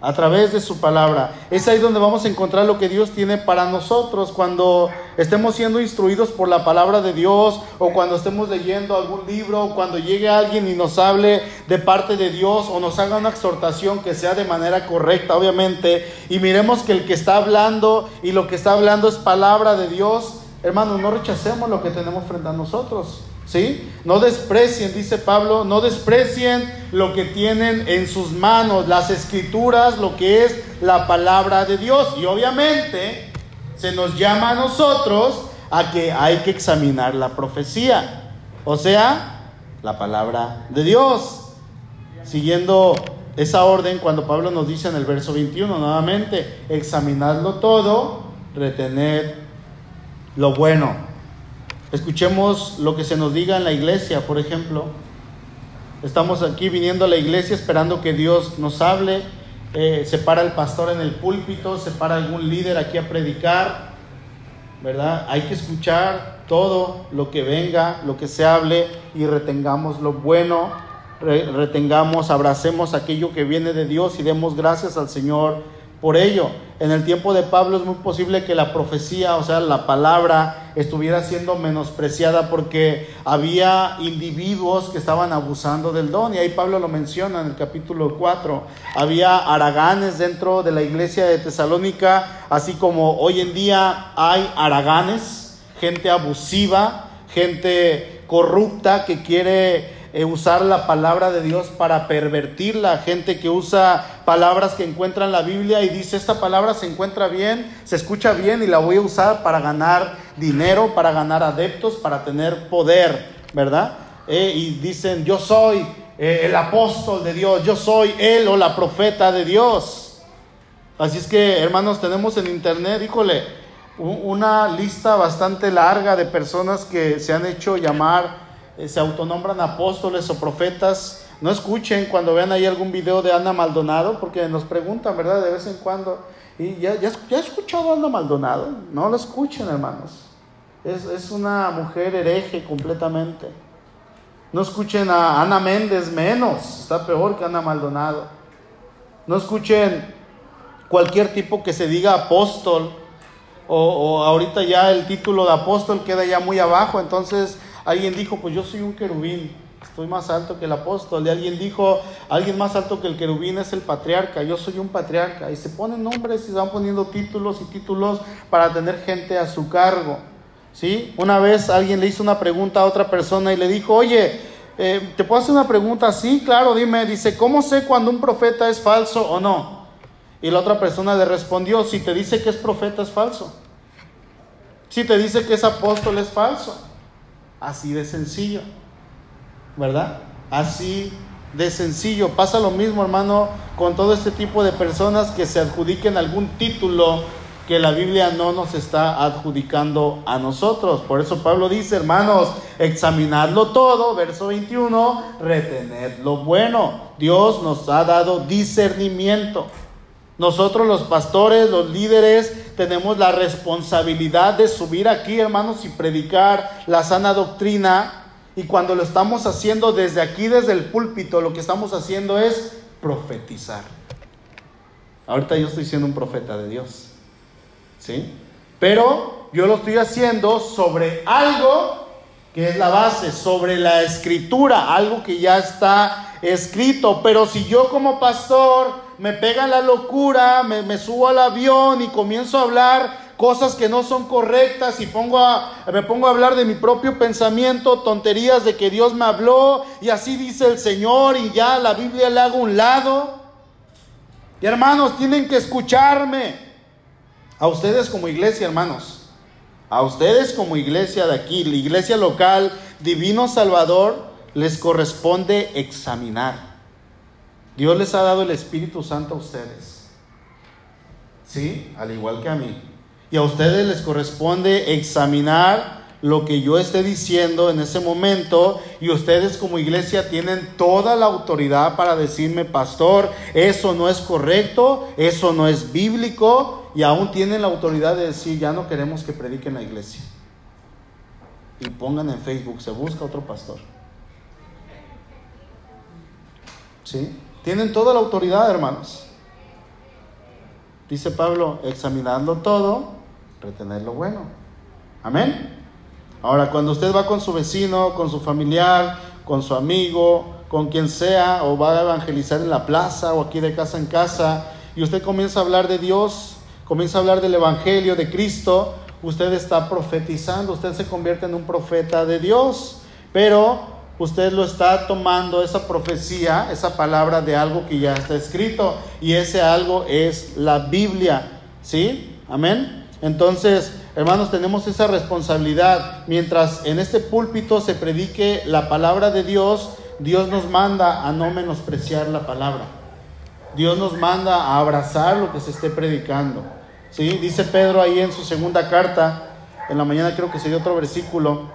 a través de su palabra. Es ahí donde vamos a encontrar lo que Dios tiene para nosotros cuando estemos siendo instruidos por la palabra de Dios o cuando estemos leyendo algún libro o cuando llegue alguien y nos hable de parte de Dios o nos haga una exhortación que sea de manera correcta, obviamente, y miremos que el que está hablando y lo que está hablando es palabra de Dios, hermanos, no rechacemos lo que tenemos frente a nosotros. ¿Sí? No desprecien, dice Pablo, no desprecien lo que tienen en sus manos, las escrituras, lo que es la palabra de Dios. Y obviamente se nos llama a nosotros a que hay que examinar la profecía, o sea, la palabra de Dios. Siguiendo esa orden, cuando Pablo nos dice en el verso 21 nuevamente, examinadlo todo, retener lo bueno. Escuchemos lo que se nos diga en la iglesia, por ejemplo. Estamos aquí viniendo a la iglesia esperando que Dios nos hable. Eh, se para el pastor en el púlpito, se para algún líder aquí a predicar, ¿verdad? Hay que escuchar todo lo que venga, lo que se hable y retengamos lo bueno, retengamos, abracemos aquello que viene de Dios y demos gracias al Señor por ello, en el tiempo de Pablo es muy posible que la profecía, o sea, la palabra, estuviera siendo menospreciada porque había individuos que estaban abusando del don. Y ahí Pablo lo menciona en el capítulo 4. Había araganes dentro de la iglesia de Tesalónica, así como hoy en día hay araganes, gente abusiva, gente corrupta que quiere usar la palabra de Dios para pervertir la gente que usa palabras que encuentra en la Biblia y dice, esta palabra se encuentra bien, se escucha bien y la voy a usar para ganar dinero, para ganar adeptos, para tener poder, ¿verdad? Eh, y dicen, yo soy eh, el apóstol de Dios, yo soy él o la profeta de Dios. Así es que, hermanos, tenemos en internet, híjole, una lista bastante larga de personas que se han hecho llamar eh, se autonombran apóstoles o profetas, no escuchen cuando vean ahí algún video de Ana Maldonado, porque nos preguntan, ¿verdad? De vez en cuando. ¿Y ya, ya, ya escuchado a Ana Maldonado? No lo escuchen, hermanos. Es, es una mujer hereje completamente. No escuchen a Ana Méndez menos, está peor que Ana Maldonado. No escuchen cualquier tipo que se diga apóstol, o, o ahorita ya el título de apóstol queda ya muy abajo, entonces Alguien dijo, pues yo soy un querubín, estoy más alto que el apóstol. Y alguien dijo, alguien más alto que el querubín es el patriarca, yo soy un patriarca. Y se ponen nombres y se van poniendo títulos y títulos para tener gente a su cargo. ¿Sí? Una vez alguien le hizo una pregunta a otra persona y le dijo, oye, eh, ¿te puedo hacer una pregunta? Sí, claro, dime. Dice, ¿cómo sé cuando un profeta es falso o no? Y la otra persona le respondió, si te dice que es profeta es falso. Si te dice que es apóstol es falso. Así de sencillo, ¿verdad? Así de sencillo. Pasa lo mismo, hermano, con todo este tipo de personas que se adjudiquen algún título que la Biblia no nos está adjudicando a nosotros. Por eso Pablo dice, hermanos, examinadlo todo, verso 21, retened lo bueno. Dios nos ha dado discernimiento. Nosotros los pastores, los líderes, tenemos la responsabilidad de subir aquí, hermanos, y predicar la sana doctrina. Y cuando lo estamos haciendo desde aquí, desde el púlpito, lo que estamos haciendo es profetizar. Ahorita yo estoy siendo un profeta de Dios. ¿Sí? Pero yo lo estoy haciendo sobre algo que es la base, sobre la escritura, algo que ya está escrito. Pero si yo como pastor me pega la locura, me, subo al avión y comienzo a hablar cosas que no son correctas y pongo a, me pongo a hablar de mi propio pensamiento, tonterías de que Dios me habló y así dice el Señor y ya la Biblia le hago un lado. Y hermanos, tienen que escucharme. A ustedes como iglesia, hermanos. A ustedes como iglesia de aquí, la iglesia local, Divino Salvador, les corresponde examinar. Dios les ha dado el Espíritu Santo a ustedes. ¿Sí? Al igual que a mí. Y a ustedes les corresponde examinar lo que yo esté diciendo en ese momento y ustedes como iglesia tienen toda la autoridad para decirme, pastor, eso no es correcto, eso no es bíblico y aún tienen la autoridad de decir, ya no queremos que prediquen la iglesia. Y pongan en Facebook, se busca otro pastor. ¿Sí? Tienen toda la autoridad, hermanos. Dice Pablo, examinando todo, retener lo bueno. Amén. Ahora, cuando usted va con su vecino, con su familiar, con su amigo, con quien sea, o va a evangelizar en la plaza o aquí de casa en casa, y usted comienza a hablar de Dios, comienza a hablar del Evangelio, de Cristo, usted está profetizando, usted se convierte en un profeta de Dios, pero usted lo está tomando esa profecía, esa palabra de algo que ya está escrito, y ese algo es la Biblia, ¿sí? Amén. Entonces, Hermanos, tenemos esa responsabilidad. Mientras en este púlpito se predique la palabra de Dios, Dios nos manda a no menospreciar la palabra. Dios nos manda a abrazar lo que se esté predicando. ¿Sí? Dice Pedro ahí en su segunda carta, en la mañana creo que sería otro versículo,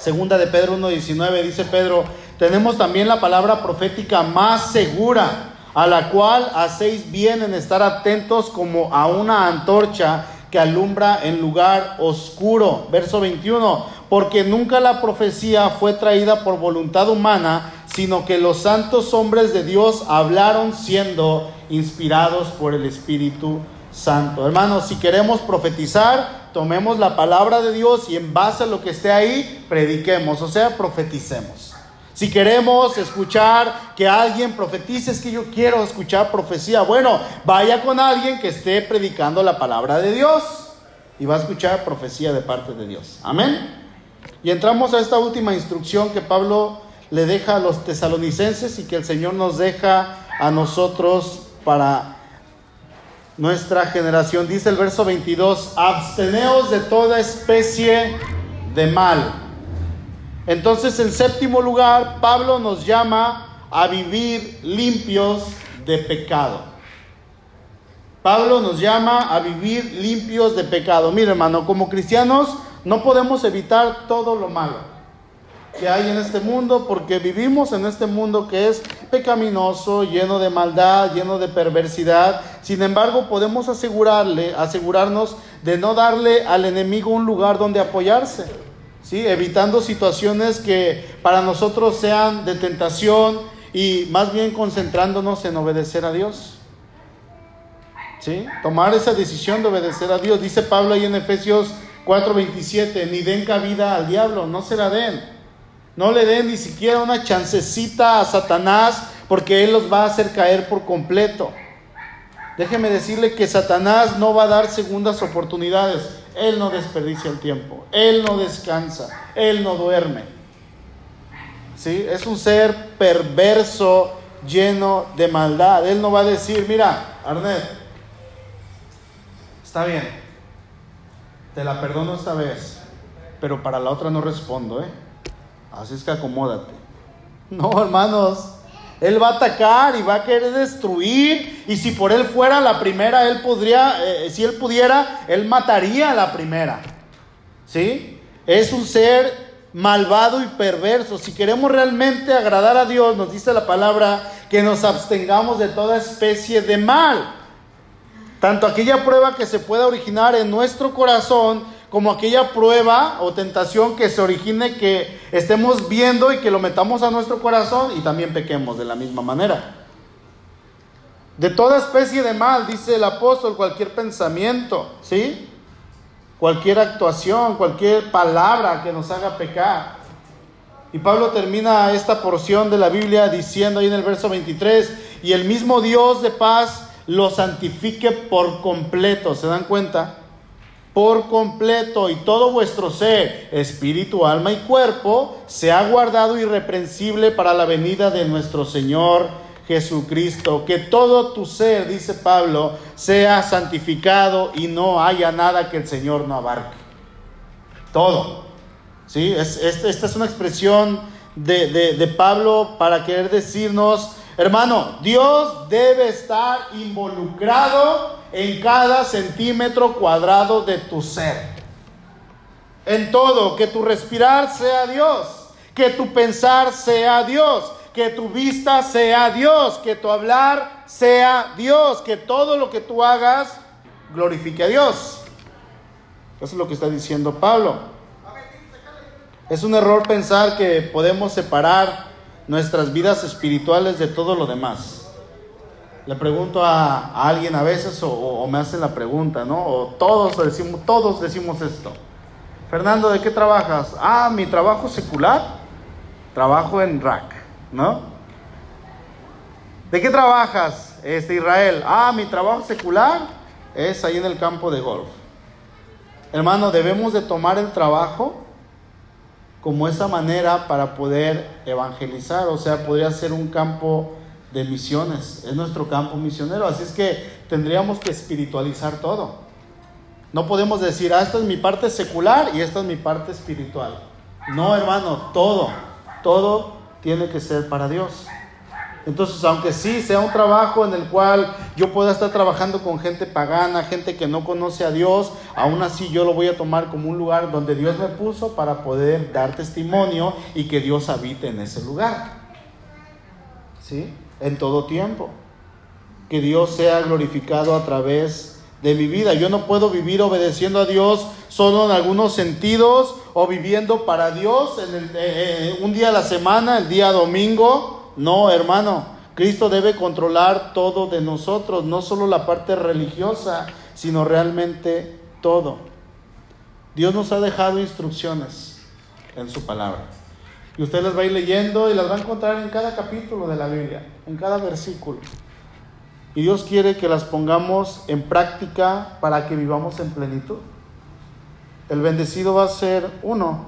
segunda de Pedro 1.19, dice Pedro, tenemos también la palabra profética más segura, a la cual hacéis bien en estar atentos como a una antorcha que alumbra en lugar oscuro. Verso 21, porque nunca la profecía fue traída por voluntad humana, sino que los santos hombres de Dios hablaron siendo inspirados por el Espíritu Santo. Hermanos, si queremos profetizar, tomemos la palabra de Dios y en base a lo que esté ahí, prediquemos, o sea, profeticemos. Si queremos escuchar que alguien profetice, es que yo quiero escuchar profecía. Bueno, vaya con alguien que esté predicando la palabra de Dios y va a escuchar profecía de parte de Dios. Amén. Y entramos a esta última instrucción que Pablo le deja a los tesalonicenses y que el Señor nos deja a nosotros para nuestra generación. Dice el verso 22, absteneos de toda especie de mal. Entonces, en séptimo lugar, Pablo nos llama a vivir limpios de pecado. Pablo nos llama a vivir limpios de pecado. Mire, hermano, como cristianos no podemos evitar todo lo malo que hay en este mundo porque vivimos en este mundo que es pecaminoso, lleno de maldad, lleno de perversidad. Sin embargo, podemos asegurarle, asegurarnos de no darle al enemigo un lugar donde apoyarse evitando situaciones que para nosotros sean de tentación y más bien concentrándonos en obedecer a Dios. ¿Sí? Tomar esa decisión de obedecer a Dios. Dice Pablo ahí en Efesios 4:27, ni den cabida al diablo, no se la den. No le den ni siquiera una chancecita a Satanás porque él los va a hacer caer por completo. Déjeme decirle que Satanás no va a dar segundas oportunidades. Él no desperdicia el tiempo. Él no descansa. Él no duerme. ¿Sí? Es un ser perverso, lleno de maldad. Él no va a decir, mira, Arnett, está bien, te la perdono esta vez, pero para la otra no respondo, ¿eh? Así es que acomódate. No, hermanos, él va a atacar y va a querer destruir. Y si por él fuera la primera, él podría, eh, si él pudiera, él mataría a la primera. ¿Sí? Es un ser malvado y perverso. Si queremos realmente agradar a Dios, nos dice la palabra que nos abstengamos de toda especie de mal. Tanto aquella prueba que se pueda originar en nuestro corazón como aquella prueba o tentación que se origine que estemos viendo y que lo metamos a nuestro corazón y también pequemos de la misma manera. De toda especie de mal, dice el apóstol, cualquier pensamiento, ¿sí? Cualquier actuación, cualquier palabra que nos haga pecar. Y Pablo termina esta porción de la Biblia diciendo ahí en el verso 23, y el mismo Dios de paz lo santifique por completo, ¿se dan cuenta? Por completo y todo vuestro ser, espíritu, alma y cuerpo, sea guardado irreprensible para la venida de nuestro Señor Jesucristo. Que todo tu ser, dice Pablo, sea santificado y no haya nada que el Señor no abarque. Todo. ¿Sí? esta es una expresión de, de Pablo para querer decirnos, Hermano, Dios debe estar involucrado en cada centímetro cuadrado de tu ser. En todo, que tu respirar sea Dios, que tu pensar sea Dios, que tu vista sea Dios, que tu hablar sea Dios, que todo lo que tú hagas glorifique a Dios. Eso es lo que está diciendo Pablo. Es un error pensar que podemos separar nuestras vidas espirituales de todo lo demás. Le pregunto a, alguien a veces o, me hacen la pregunta, ¿no? O todos decimos, todos decimos esto. Fernando, ¿de qué trabajas? Ah, mi trabajo secular, trabajo en RAC, ¿no? ¿De qué trabajas, este Israel? Ah, mi trabajo secular es ahí en el campo de golf. Hermano, debemos de tomar el trabajo como esa manera para poder evangelizar, o sea, podría ser un campo de misiones, es nuestro campo misionero, así es que tendríamos que espiritualizar todo. No podemos decir, ah, esta es mi parte secular y esta es mi parte espiritual. No, hermano, todo, todo tiene que ser para Dios. Entonces, aunque sí sea un trabajo en el cual yo pueda estar trabajando con gente pagana, gente que no conoce a Dios, aún así yo lo voy a tomar como un lugar donde Dios me puso para poder dar testimonio y que Dios habite en ese lugar. ¿Sí? En todo tiempo. Que Dios sea glorificado a través de mi vida. Yo no puedo vivir obedeciendo a Dios solo en algunos sentidos o viviendo para Dios en eh, eh, un día a la semana, el día domingo no, hermano, Cristo debe controlar todo de nosotros, no solo la parte religiosa, sino realmente todo. Dios nos ha dejado instrucciones en su palabra. Y usted las va a ir leyendo y las va a encontrar en cada capítulo de la Biblia, en cada versículo. Y Dios quiere que las pongamos en práctica para que vivamos en plenitud. El bendecido va a ser uno,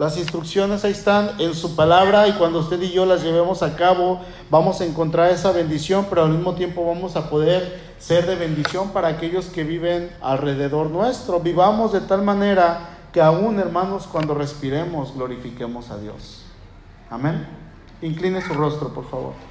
las instrucciones ahí están en su palabra y cuando usted y yo las llevemos a cabo vamos a encontrar esa bendición, pero al mismo tiempo vamos a poder ser de bendición para aquellos que viven alrededor nuestro. Vivamos de tal manera que aún, hermanos, cuando respiremos, glorifiquemos a Dios. Amén. Incline su rostro, por favor.